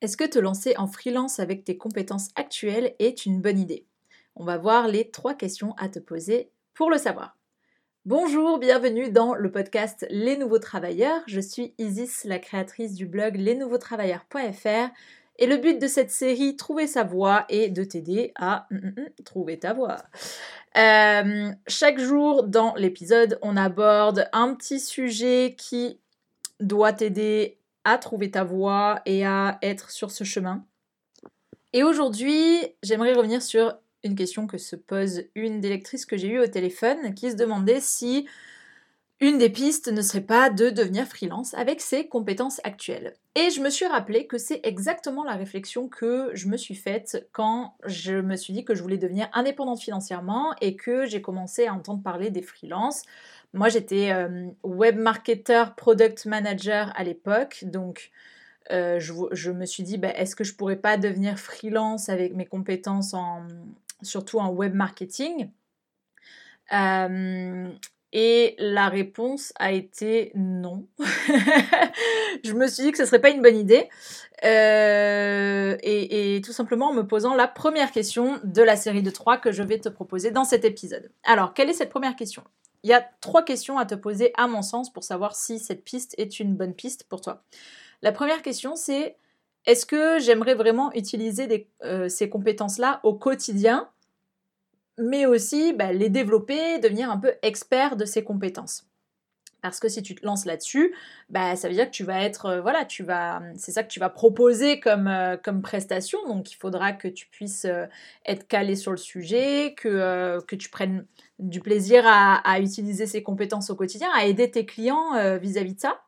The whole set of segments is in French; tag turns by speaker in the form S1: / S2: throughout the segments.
S1: Est-ce que te lancer en freelance avec tes compétences actuelles est une bonne idée? On va voir les trois questions à te poser pour le savoir. Bonjour, bienvenue dans le podcast Les Nouveaux Travailleurs. Je suis Isis, la créatrice du blog lesnouveautravailleurs.fr et le but de cette série, Trouver sa voie, est de t'aider à hum, hum, hum, trouver ta voie. Euh, chaque jour dans l'épisode, on aborde un petit sujet qui doit t'aider à trouver ta voie et à être sur ce chemin. Et aujourd'hui, j'aimerais revenir sur une question que se pose une des lectrices que j'ai eues au téléphone qui se demandait si une des pistes ne serait pas de devenir freelance avec ses compétences actuelles. Et je me suis rappelé que c'est exactement la réflexion que je me suis faite quand je me suis dit que je voulais devenir indépendante financièrement et que j'ai commencé à entendre parler des freelances. Moi, j'étais euh, web marketer, product manager à l'époque, donc euh, je, me suis dit, bah, est-ce que je pourrais pas devenir freelance avec mes compétences en, surtout en web marketing? Euh, Et la réponse a été non. je me suis dit que ce serait pas une bonne idée. et, et, tout simplement en me posant la première question de la série de trois que je vais te proposer dans cet épisode. Alors, quelle est cette première question? Il y a trois questions à te poser à mon sens pour savoir si cette piste est une bonne piste pour toi. La première question c'est est-ce que j'aimerais vraiment utiliser euh, ces compétences-là au quotidien, mais aussi bah, les développer, devenir un peu expert de ces compétences? Parce que si tu te lances là-dessus, bah, ça veut dire que tu vas être, euh, voilà, tu vas, c'est ça que tu vas proposer comme, euh, comme prestation. Donc il faudra que tu puisses euh, être calé sur le sujet, que, que tu prennes du plaisir à, utiliser ces compétences au quotidien, à aider tes clients vis-à-vis -vis de ça.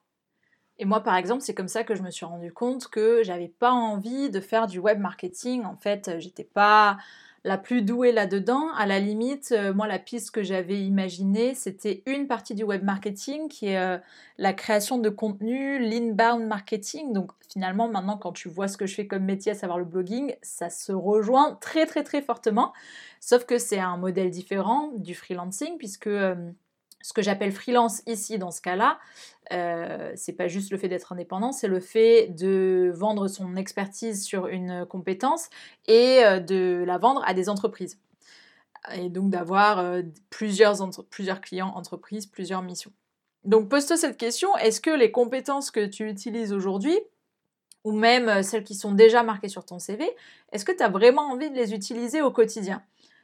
S1: Et moi, par exemple, c'est comme ça que je me suis rendu compte que j'avais pas envie de faire du web marketing. En fait, j'étais pas la plus douée là-dedans. À la limite, euh, moi, la piste que j'avais imaginée, c'était une partie du web marketing qui est euh, la création de contenu, l'inbound marketing. Donc finalement, maintenant, quand tu vois ce que je fais comme métier, à savoir le blogging, ça se rejoint très, très, très fortement. Sauf que c'est un modèle différent du freelancing puisque... Euh, ce que j'appelle freelance ici dans ce cas-là, euh, c'est pas juste le fait d'être indépendant, c'est le fait de vendre son expertise sur une compétence et euh, de la vendre à des entreprises. Et donc d'avoir euh, plusieurs, clients, entreprises, plusieurs missions. Donc pose-toi cette question, est-ce que les compétences que tu utilises aujourd'hui, ou même euh, celles qui sont déjà marquées sur ton CV, est-ce que tu as vraiment envie de les utiliser au quotidien?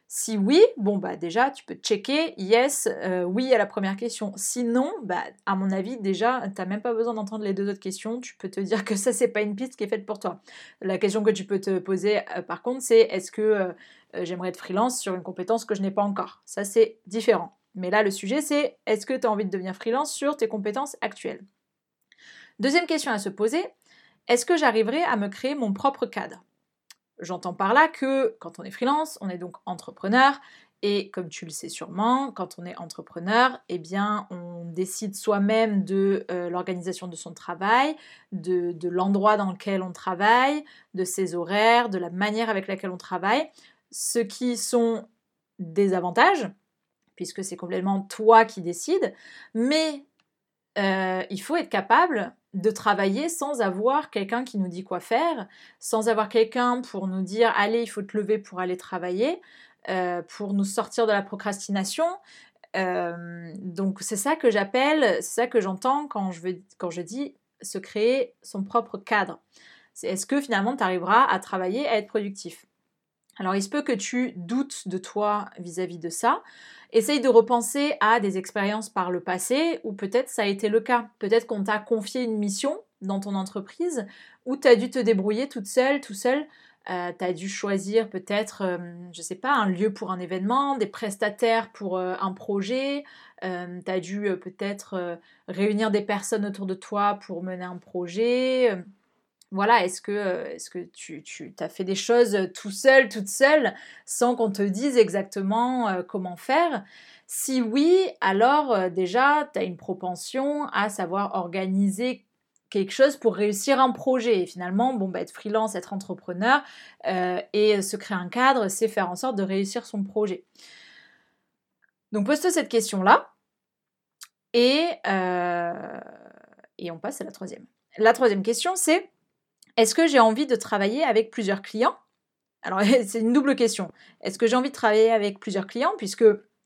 S1: Si oui, bon bah déjà tu peux checker yes, euh, oui à la première question. Sinon, bah à mon avis déjà tu n'as même pas besoin d'entendre les deux autres questions. Tu peux te dire que ça c'est pas une piste qui est faite pour toi. La question que tu peux te poser euh, par contre c'est est-ce que euh, j'aimerais être freelance sur une compétence que je n'ai pas encore? Ça c'est différent. Mais là le sujet c'est est-ce que tu as envie de devenir freelance sur tes compétences actuelles? Deuxième question à se poser, est-ce que j'arriverai à me créer mon propre cadre? J'entends par là que quand on est freelance, on est donc entrepreneur et comme tu le sais sûrement, quand on est entrepreneur, eh bien, on décide soi-même de euh, l'organisation de son travail, de, de l'endroit dans lequel on travaille, de ses horaires, de la manière avec laquelle on travaille, ce qui sont des avantages, puisque c'est complètement toi qui décides, mais euh, il faut être capable de travailler sans avoir quelqu'un qui nous dit quoi faire, sans avoir quelqu'un pour nous dire allez, il faut te lever pour aller travailler, euh, pour nous sortir de la procrastination. Euh, donc c'est ça que j'appelle, c'est ça que j'entends quand je, veux, quand je dis se créer son propre cadre. C'est est-ce que finalement tu arriveras à travailler, à être productif? Alors il se peut que tu doutes de toi vis-à-vis de ça. Essaye de repenser à des expériences par le passé où peut-être ça a été le cas. Peut-être qu'on t'a confié une mission dans ton entreprise où tu as dû te débrouiller toute seule, tout seul. Euh, tu as dû choisir peut-être, je euh, je sais pas, un lieu pour un événement, des prestataires pour euh, un projet. tu as dû peut-être réunir des personnes autour de toi pour mener un projet voilà, est-ce que, euh, est que tu, tu as fait des choses tout seul, toute seule, sans qu'on te dise exactement euh, comment faire? Si oui, alors euh, déjà, tu as une propension à savoir organiser quelque chose pour réussir un projet. Et finalement, bon, bah, être freelance, être entrepreneur et se créer un cadre, c'est faire en sorte de réussir son projet. Donc pose-toi cette question-là. Et, et on passe à la troisième. La troisième question, c'est Est-ce que j'ai envie de travailler avec plusieurs clients? Alors, c'est une double question. Est-ce que j'ai envie de travailler avec plusieurs clients? Puisque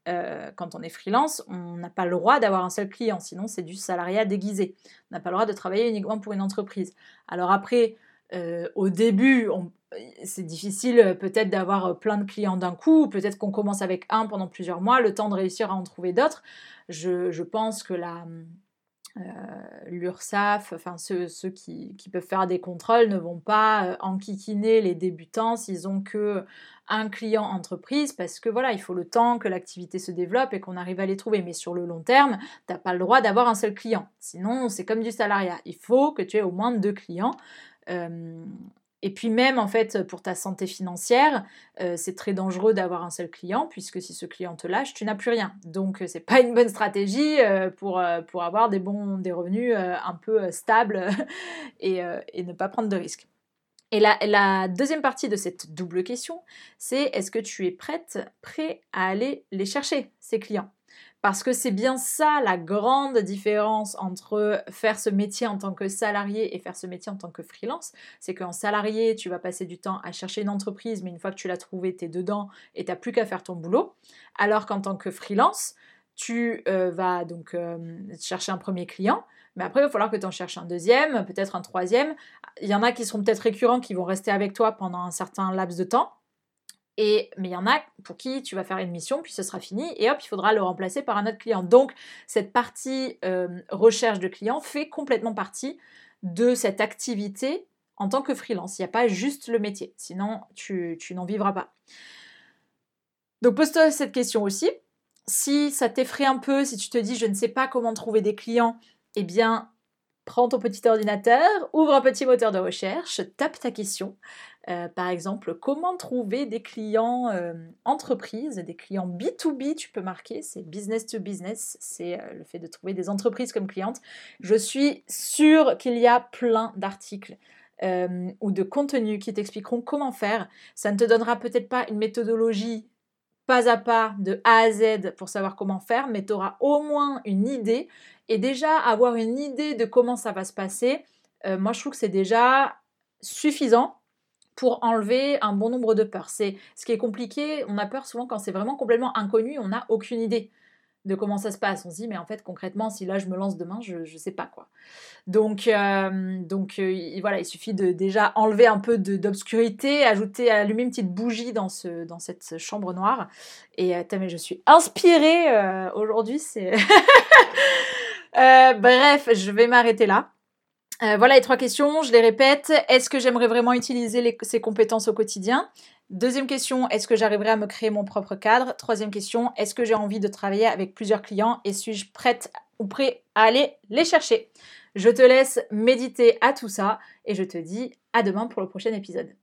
S1: euh, quand on est freelance, on n'a pas le droit d'avoir un seul client, sinon c'est du salariat déguisé. On n'a pas le droit de travailler uniquement pour une entreprise. Alors après, euh, au début, c'est difficile euh, peut-être d'avoir plein de clients d'un coup, peut-être qu'on commence avec un pendant plusieurs mois, le temps de réussir à en trouver d'autres. Je, pense que la, l'URSSAF, enfin ceux, qui, peuvent faire des contrôles ne vont pas euh, enquiquiner les débutants s'ils ont que un client entreprise parce que voilà, il faut le temps que l'activité se développe et qu'on arrive à les trouver. Mais sur le long terme, tu n'as pas le droit d'avoir un seul client. Sinon, c'est comme du salariat. Il faut que tu aies au moins deux clients. Euh, et puis même en fait pour ta santé financière, euh, c'est très dangereux d'avoir un seul client puisque si ce client te lâche, tu n'as plus rien. Donc euh, c'est pas une bonne stratégie euh, pour, avoir des bons revenus un peu stables et, et, ne pas prendre de risques. Et la, la deuxième partie de cette double question, c'est est-ce que tu es prête, prêt à aller les chercher, ces clients? Parce que c'est bien ça la grande différence entre faire ce métier en tant que salarié et faire ce métier en tant que freelance. C'est qu'en salarié, tu vas passer du temps à chercher une entreprise, mais une fois que tu l'as trouvée, tu es dedans et tu n'as plus qu'à faire ton boulot. Alors qu'en tant que freelance, tu euh, vas donc euh, chercher un premier client, mais après, il va falloir que tu en cherches un deuxième, peut-être un troisième. Il y en a qui seront peut-être récurrents, qui vont rester avec toi pendant un certain laps de temps mais il y en a pour qui tu vas faire une mission, puis ce sera fini, et hop, il faudra le remplacer par un autre client. Donc, cette partie euh, recherche de clients fait complètement partie de cette activité en tant que freelance. Il n'y a pas juste le métier, sinon tu, tu n'en vivras pas. Donc, pose-toi cette question aussi. Si ça t'effraie un peu, si tu te dis je ne sais pas comment trouver des clients, eh bien, prends ton petit ordinateur, ouvre un petit moteur de recherche, tape ta question. Euh, par exemple, comment trouver des clients euh, entreprises, des clients B2B, tu peux marquer, c'est business to business, c'est euh, le fait de trouver des entreprises comme clientes. Je suis sûre qu'il y a plein d'articles. ou de contenus qui t'expliqueront comment faire. Ça ne te donnera peut-être pas une méthodologie pas à pas de A à Z pour savoir comment faire, mais tu auras au moins une idée. Et déjà, avoir une idée de comment ça va se passer, moi je trouve que c'est déjà suffisant pour enlever un bon nombre de peurs. C'est ce qui est compliqué. On a peur souvent quand c'est vraiment complètement inconnu, on n'a aucune idée de comment ça se passe. On se dit, mais en fait, concrètement, si là je me lance demain, je ne sais pas quoi. Donc, euh, donc euh, voilà, il suffit de déjà enlever un peu d'obscurité, ajouter, allumer une petite bougie dans, ce, dans cette chambre noire. Et euh, mais je suis inspirée aujourd'hui. C'est bref, je vais m'arrêter là. Euh, voilà les trois questions, je les répète. Est-ce que j'aimerais vraiment utiliser ces compétences au quotidien? Deuxième question, est-ce que j'arriverai à me créer mon propre cadre? Troisième question, est-ce que j'ai envie de travailler avec plusieurs clients? Et suis-je prête ou prêt à aller les chercher? Je te laisse méditer à tout ça et je te dis à demain pour le prochain épisode.